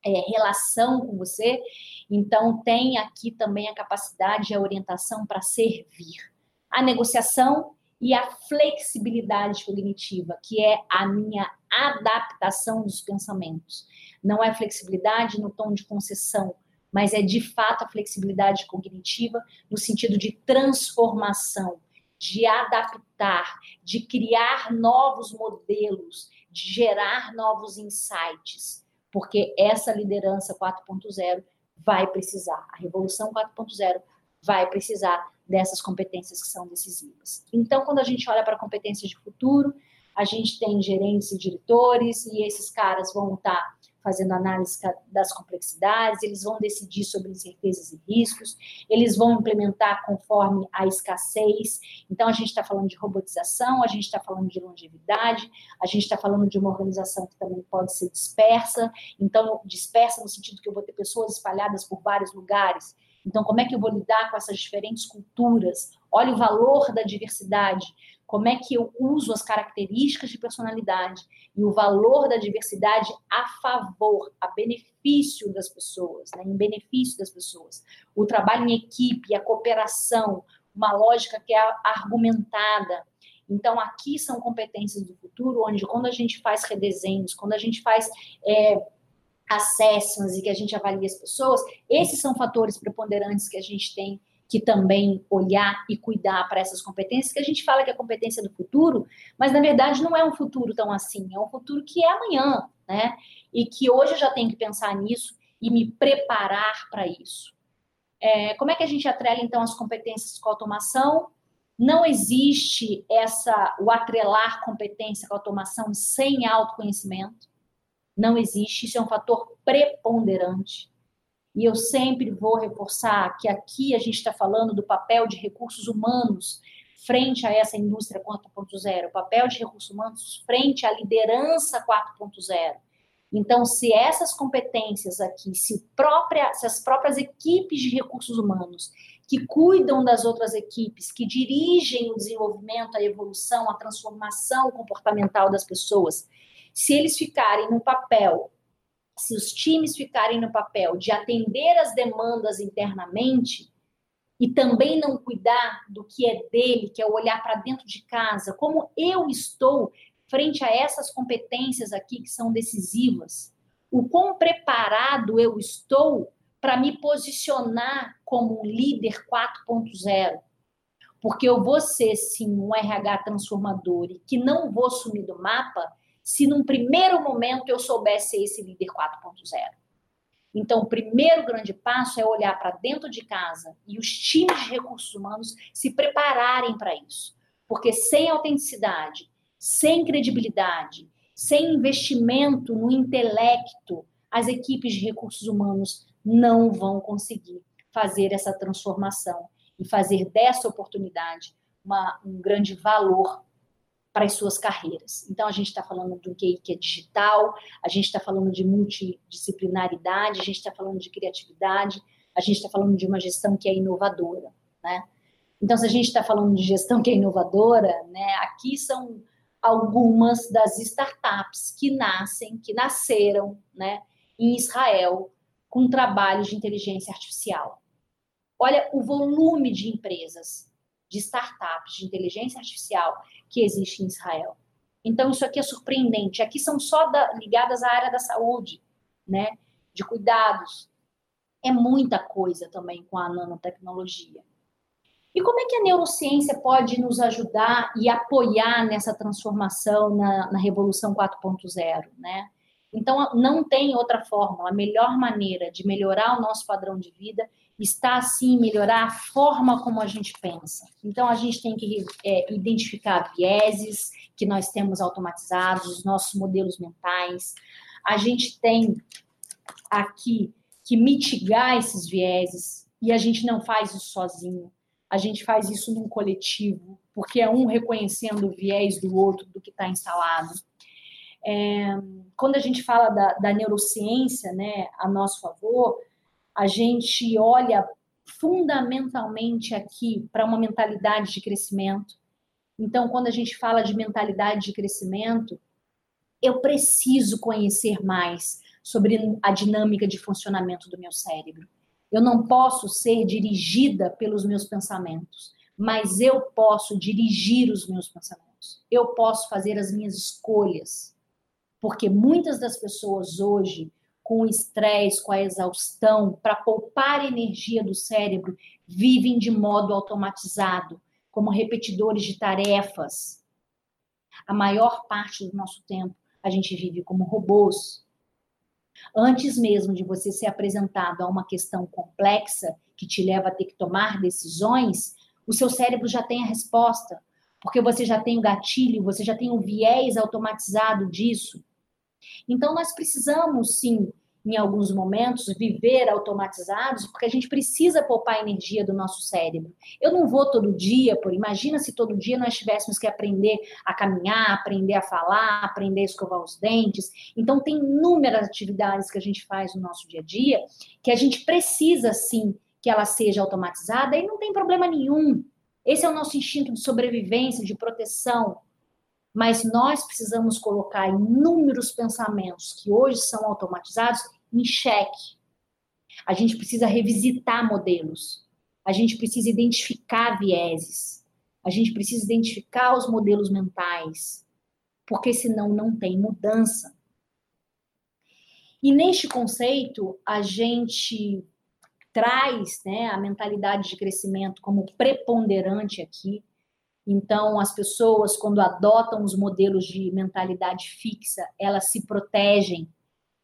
é, relação com você, então tem aqui também a capacidade e a orientação para servir. A negociação e a flexibilidade cognitiva, que é a minha adaptação dos pensamentos. Não é flexibilidade no tom de concessão, mas é de fato a flexibilidade cognitiva no sentido de transformação, de adaptar, de criar novos modelos, de gerar novos insights, porque essa liderança 4.0 vai precisar, a revolução 4.0 vai precisar dessas competências que são decisivas. Então, quando a gente olha para competências de futuro, a gente tem gerentes e diretores, e esses caras vão estar fazendo análise das complexidades, eles vão decidir sobre incertezas e riscos, eles vão implementar conforme a escassez. Então, a gente está falando de robotização, a gente está falando de longevidade, a gente está falando de uma organização que também pode ser dispersa. Então, dispersa no sentido que eu vou ter pessoas espalhadas por vários lugares então, como é que eu vou lidar com essas diferentes culturas? Olha o valor da diversidade. Como é que eu uso as características de personalidade e o valor da diversidade a favor, a benefício das pessoas, né? em benefício das pessoas. O trabalho em equipe, a cooperação, uma lógica que é argumentada. Então, aqui são competências do futuro, onde quando a gente faz redesenhos, quando a gente faz é, assessments e que a gente avalia as pessoas, esses são fatores preponderantes que a gente tem que também olhar e cuidar para essas competências, que a gente fala que é competência do futuro, mas na verdade não é um futuro tão assim, é um futuro que é amanhã, né? E que hoje eu já tenho que pensar nisso e me preparar para isso. É, como é que a gente atrela então as competências com a automação? Não existe essa o atrelar competência com a automação sem autoconhecimento não existe, isso é um fator preponderante. E eu sempre vou reforçar que aqui a gente está falando do papel de recursos humanos frente a essa indústria 4.0, o papel de recursos humanos frente à liderança 4.0. Então, se essas competências aqui, se, própria, se as próprias equipes de recursos humanos que cuidam das outras equipes, que dirigem o desenvolvimento, a evolução, a transformação comportamental das pessoas, se eles ficarem no papel, se os times ficarem no papel de atender as demandas internamente e também não cuidar do que é dele, que é olhar para dentro de casa, como eu estou frente a essas competências aqui que são decisivas, o quão preparado eu estou para me posicionar como um líder 4.0. Porque eu vou ser, sim, um RH transformador e que não vou sumir do mapa se num primeiro momento eu soubesse ser esse líder 4.0. Então, o primeiro grande passo é olhar para dentro de casa e os times de recursos humanos se prepararem para isso. Porque sem autenticidade, sem credibilidade, sem investimento no intelecto, as equipes de recursos humanos não vão conseguir fazer essa transformação e fazer dessa oportunidade uma, um grande valor para as suas carreiras. Então, a gente está falando QI que é digital, a gente está falando de multidisciplinaridade, a gente está falando de criatividade, a gente está falando de uma gestão que é inovadora, né? Então, se a gente está falando de gestão que é inovadora, né, aqui são algumas das startups que nascem, que nasceram, né, em Israel com trabalhos de inteligência artificial. Olha o volume de empresas, de startups, de inteligência artificial que existe em Israel. Então, isso aqui é surpreendente. Aqui são só da, ligadas à área da saúde, né? De cuidados. É muita coisa também com a nanotecnologia. E como é que a neurociência pode nos ajudar e apoiar nessa transformação na, na Revolução 4.0, né? Então, não tem outra fórmula. A melhor maneira de melhorar o nosso padrão de vida está, assim, melhorar a forma como a gente pensa. Então, a gente tem que é, identificar vieses que nós temos automatizados, os nossos modelos mentais. A gente tem aqui que mitigar esses vieses, e a gente não faz isso sozinho a gente faz isso num coletivo, porque é um reconhecendo o viés do outro, do que está instalado. É, quando a gente fala da, da neurociência, né, a nosso favor, a gente olha fundamentalmente aqui para uma mentalidade de crescimento. Então, quando a gente fala de mentalidade de crescimento, eu preciso conhecer mais sobre a dinâmica de funcionamento do meu cérebro. Eu não posso ser dirigida pelos meus pensamentos, mas eu posso dirigir os meus pensamentos. Eu posso fazer as minhas escolhas. Porque muitas das pessoas hoje, com o estresse, com a exaustão, para poupar energia do cérebro, vivem de modo automatizado, como repetidores de tarefas. A maior parte do nosso tempo a gente vive como robôs, Antes mesmo de você ser apresentado a uma questão complexa que te leva a ter que tomar decisões, o seu cérebro já tem a resposta, porque você já tem o gatilho, você já tem o viés automatizado disso. Então, nós precisamos, sim, em alguns momentos, viver automatizados, porque a gente precisa poupar a energia do nosso cérebro. Eu não vou todo dia, por imagina se todo dia nós tivéssemos que aprender a caminhar, aprender a falar, aprender a escovar os dentes. Então, tem inúmeras atividades que a gente faz no nosso dia a dia que a gente precisa, sim, que ela seja automatizada e não tem problema nenhum. Esse é o nosso instinto de sobrevivência, de proteção. Mas nós precisamos colocar inúmeros pensamentos que hoje são automatizados em xeque. A gente precisa revisitar modelos. A gente precisa identificar vieses. A gente precisa identificar os modelos mentais. Porque senão não tem mudança. E neste conceito, a gente traz né, a mentalidade de crescimento como preponderante aqui, então, as pessoas, quando adotam os modelos de mentalidade fixa, elas se protegem,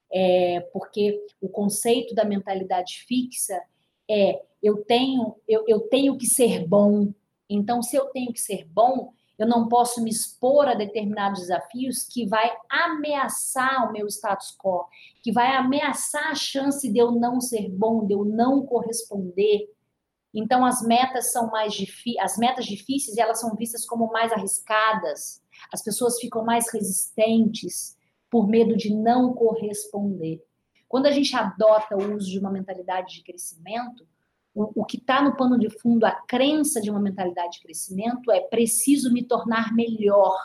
é, porque o conceito da mentalidade fixa é eu tenho, eu, eu tenho que ser bom. Então, se eu tenho que ser bom, eu não posso me expor a determinados desafios que vai ameaçar o meu status quo, que vai ameaçar a chance de eu não ser bom, de eu não corresponder. Então as metas são mais as metas difíceis elas são vistas como mais arriscadas. As pessoas ficam mais resistentes por medo de não corresponder. Quando a gente adota o uso de uma mentalidade de crescimento, o, o que está no pano de fundo, a crença de uma mentalidade de crescimento é preciso me tornar melhor.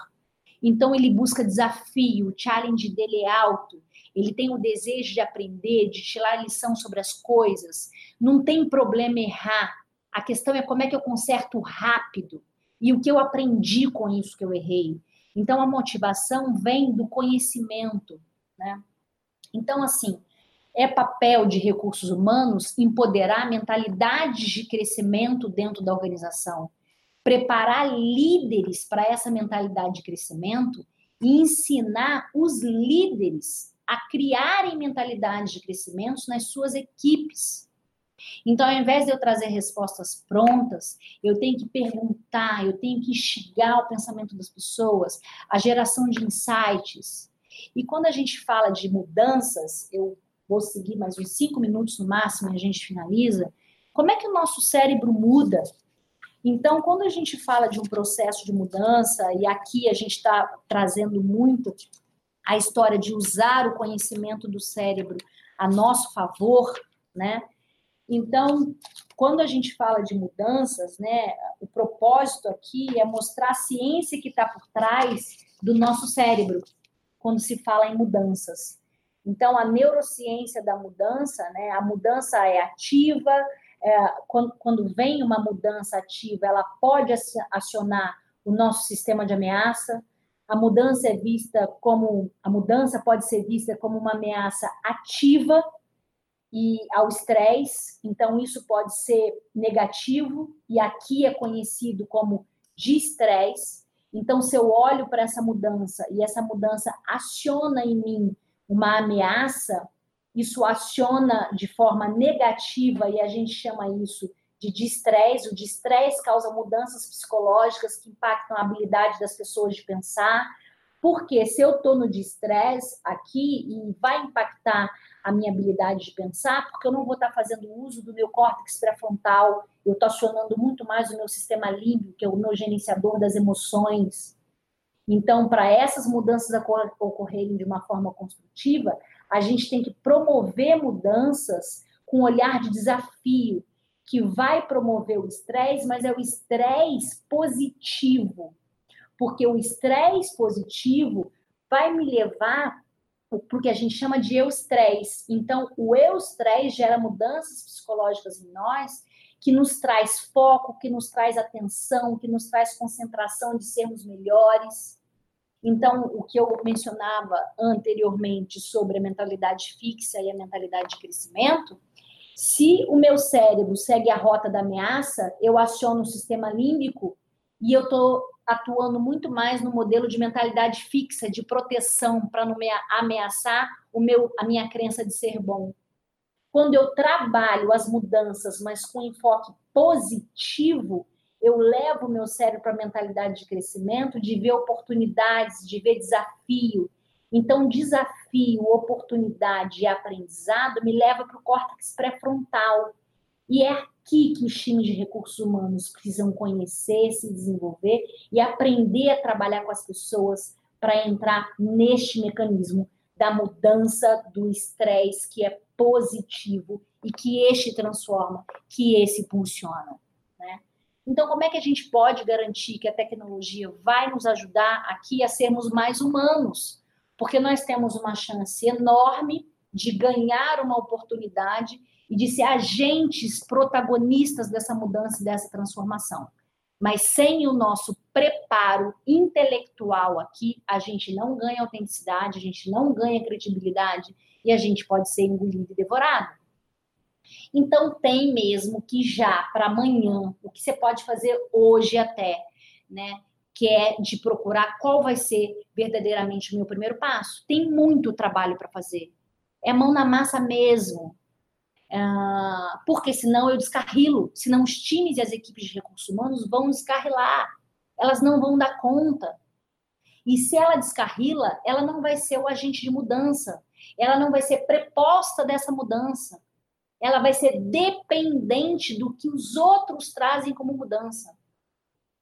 Então ele busca desafio, o challenge dele é alto. Ele tem o desejo de aprender, de tirar lição sobre as coisas. Não tem problema errar. A questão é como é que eu conserto rápido e o que eu aprendi com isso que eu errei. Então, a motivação vem do conhecimento, né? Então, assim, é papel de recursos humanos empoderar mentalidades de crescimento dentro da organização, preparar líderes para essa mentalidade de crescimento e ensinar os líderes a criarem mentalidades de crescimento nas suas equipes. Então, ao invés de eu trazer respostas prontas, eu tenho que perguntar, eu tenho que instigar o pensamento das pessoas, a geração de insights. E quando a gente fala de mudanças, eu vou seguir mais uns cinco minutos no máximo e a gente finaliza. Como é que o nosso cérebro muda? Então, quando a gente fala de um processo de mudança, e aqui a gente está trazendo muito a história de usar o conhecimento do cérebro a nosso favor, né? Então, quando a gente fala de mudanças, né, o propósito aqui é mostrar a ciência que está por trás do nosso cérebro, quando se fala em mudanças. Então, a neurociência da mudança, né, a mudança é ativa, é, quando, quando vem uma mudança ativa, ela pode acionar o nosso sistema de ameaça. A mudança é vista como a mudança pode ser vista como uma ameaça ativa e ao estresse. Então isso pode ser negativo e aqui é conhecido como de estresse. Então se eu olho para essa mudança e essa mudança aciona em mim uma ameaça, isso aciona de forma negativa e a gente chama isso de distress. O distress causa mudanças psicológicas que impactam a habilidade das pessoas de pensar. Porque se eu estou no distress aqui e vai impactar a minha habilidade de pensar, porque eu não vou estar tá fazendo uso do meu córtex pré-frontal, eu estou acionando muito mais o meu sistema límbico, que é o meu gerenciador das emoções. Então, para essas mudanças ocorrerem de uma forma construtiva, a gente tem que promover mudanças com olhar de desafio, que vai promover o estresse, mas é o estresse positivo. Porque o estresse positivo vai me levar porque a gente chama de eustress. Então, o eustress gera mudanças psicológicas em nós que nos traz foco, que nos traz atenção, que nos traz concentração de sermos melhores. Então, o que eu mencionava anteriormente sobre a mentalidade fixa e a mentalidade de crescimento, se o meu cérebro segue a rota da ameaça, eu aciono o sistema límbico e eu estou atuando muito mais no modelo de mentalidade fixa, de proteção, para não me ameaçar o meu, a minha crença de ser bom. Quando eu trabalho as mudanças, mas com enfoque positivo, eu levo o meu cérebro para a mentalidade de crescimento, de ver oportunidades, de ver desafio. Então, desafio, oportunidade e aprendizado me leva para o córtex pré-frontal. E é aqui que os times de recursos humanos precisam conhecer, se desenvolver e aprender a trabalhar com as pessoas para entrar neste mecanismo da mudança do estresse que é positivo e que este transforma, que esse funciona. Então, como é que a gente pode garantir que a tecnologia vai nos ajudar aqui a sermos mais humanos? Porque nós temos uma chance enorme de ganhar uma oportunidade e de ser agentes protagonistas dessa mudança e dessa transformação. Mas sem o nosso preparo intelectual aqui, a gente não ganha autenticidade, a gente não ganha credibilidade e a gente pode ser engolido e devorado. Então, tem mesmo que já para amanhã, o que você pode fazer hoje até, né? Que é de procurar qual vai ser verdadeiramente o meu primeiro passo. Tem muito trabalho para fazer. É mão na massa mesmo. Uh, porque senão eu descarrilo, senão os times e as equipes de recursos humanos vão descarrilar, elas não vão dar conta. E se ela descarrila, ela não vai ser o agente de mudança, ela não vai ser preposta dessa mudança. Ela vai ser dependente do que os outros trazem como mudança.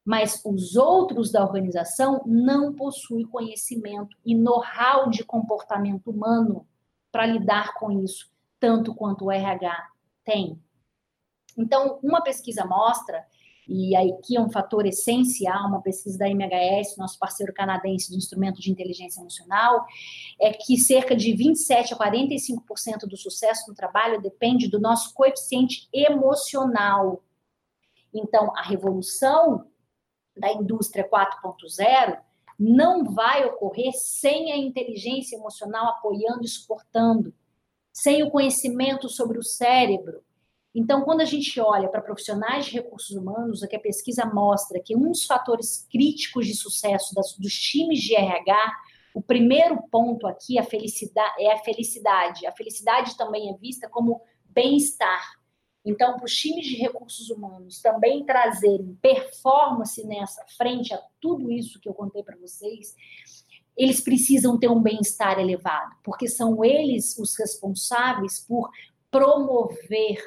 Mas os outros da organização não possuem conhecimento e know-how de comportamento humano para lidar com isso, tanto quanto o RH tem. Então, uma pesquisa mostra e aqui é um fator essencial, uma pesquisa da MHS, nosso parceiro canadense de instrumento de inteligência emocional, é que cerca de 27 a 45% do sucesso no trabalho depende do nosso coeficiente emocional. Então, a revolução da indústria 4.0 não vai ocorrer sem a inteligência emocional apoiando e suportando, sem o conhecimento sobre o cérebro, então, quando a gente olha para profissionais de recursos humanos, o que a pesquisa mostra que um dos fatores críticos de sucesso das, dos times de RH, o primeiro ponto aqui a felicidade, é a felicidade. A felicidade também é vista como bem-estar. Então, para os times de recursos humanos também trazerem performance nessa frente a tudo isso que eu contei para vocês, eles precisam ter um bem-estar elevado, porque são eles os responsáveis por promover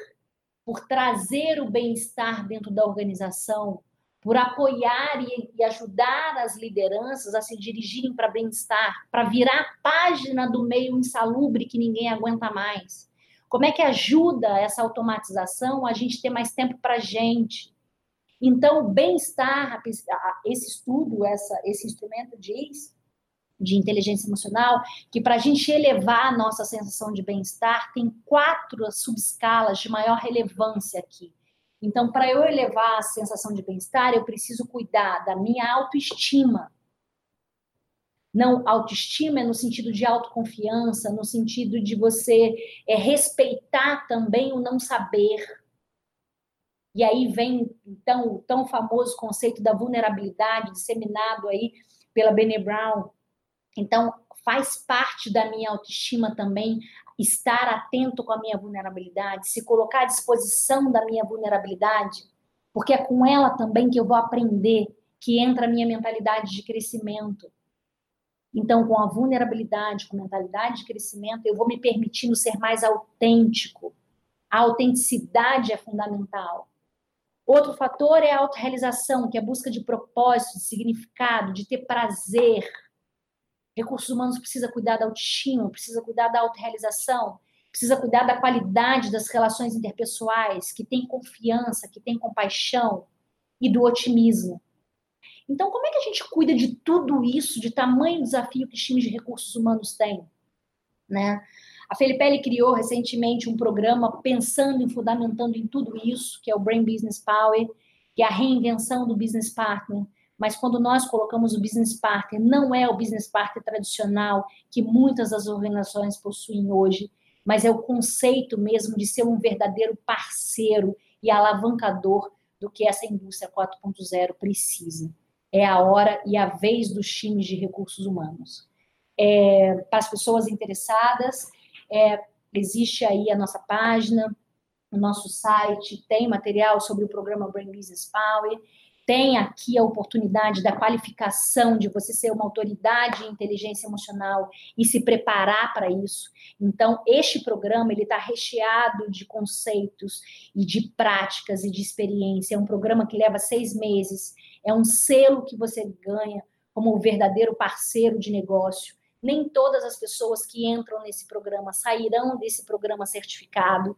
por trazer o bem-estar dentro da organização, por apoiar e, ajudar as lideranças a se dirigirem para bem-estar, para virar a página do meio insalubre que ninguém aguenta mais. Como é que ajuda essa automatização a gente ter mais tempo para a gente? Então, o bem-estar, esse estudo, essa, esse instrumento diz de inteligência emocional, que para a gente elevar a nossa sensação de bem-estar, tem quatro subescalas de maior relevância aqui. Então, para eu elevar a sensação de bem-estar, eu preciso cuidar da minha autoestima. Não, autoestima é no sentido de autoconfiança, no sentido de você é, respeitar também o não saber. E aí vem, então, o tão famoso conceito da vulnerabilidade, disseminado aí pela Bene Brown, então, faz parte da minha autoestima também estar atento com a minha vulnerabilidade, se colocar à disposição da minha vulnerabilidade, porque é com ela também que eu vou aprender, que entra a minha mentalidade de crescimento. Então, com a vulnerabilidade, com a mentalidade de crescimento, eu vou me permitindo ser mais autêntico. A autenticidade é fundamental. Outro fator é a autorrealização, que é a busca de propósito, de significado, de ter prazer, Recursos humanos precisa cuidar da autoestima, precisa cuidar da autorrealização, precisa cuidar da qualidade das relações interpessoais, que tem confiança, que tem compaixão e do otimismo. Então, como é que a gente cuida de tudo isso, de tamanho desafio que os times de recursos humanos têm? Né? A Felipe criou recentemente um programa pensando e fundamentando em tudo isso, que é o Brain Business Power, que é a reinvenção do business partner, mas quando nós colocamos o business partner, não é o business partner tradicional que muitas das organizações possuem hoje, mas é o conceito mesmo de ser um verdadeiro parceiro e alavancador do que essa indústria 4.0 precisa. É a hora e a vez dos times de recursos humanos. É, para as pessoas interessadas, é, existe aí a nossa página, o nosso site, tem material sobre o programa Brain Business Power tem aqui a oportunidade da qualificação, de você ser uma autoridade em inteligência emocional e se preparar para isso. Então, este programa ele está recheado de conceitos e de práticas e de experiência. É um programa que leva seis meses. É um selo que você ganha como o verdadeiro parceiro de negócio. Nem todas as pessoas que entram nesse programa sairão desse programa certificado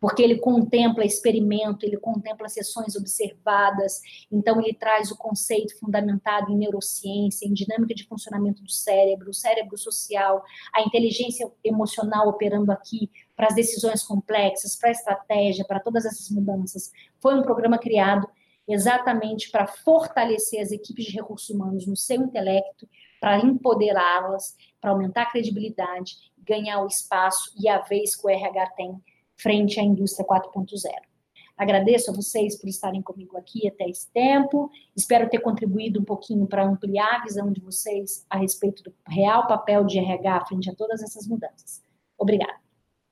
porque ele contempla experimento, ele contempla sessões observadas, então ele traz o conceito fundamentado em neurociência, em dinâmica de funcionamento do cérebro, o cérebro social, a inteligência emocional operando aqui para as decisões complexas, para a estratégia, para todas essas mudanças. Foi um programa criado exatamente para fortalecer as equipes de recursos humanos no seu intelecto, para empoderá-las, para aumentar a credibilidade, ganhar o espaço e a vez que o RH tem frente à indústria 4.0. Agradeço a vocês por estarem comigo aqui até esse tempo. Espero ter contribuído um pouquinho para ampliar a visão de vocês a respeito do real papel de RH frente a todas essas mudanças. Obrigada.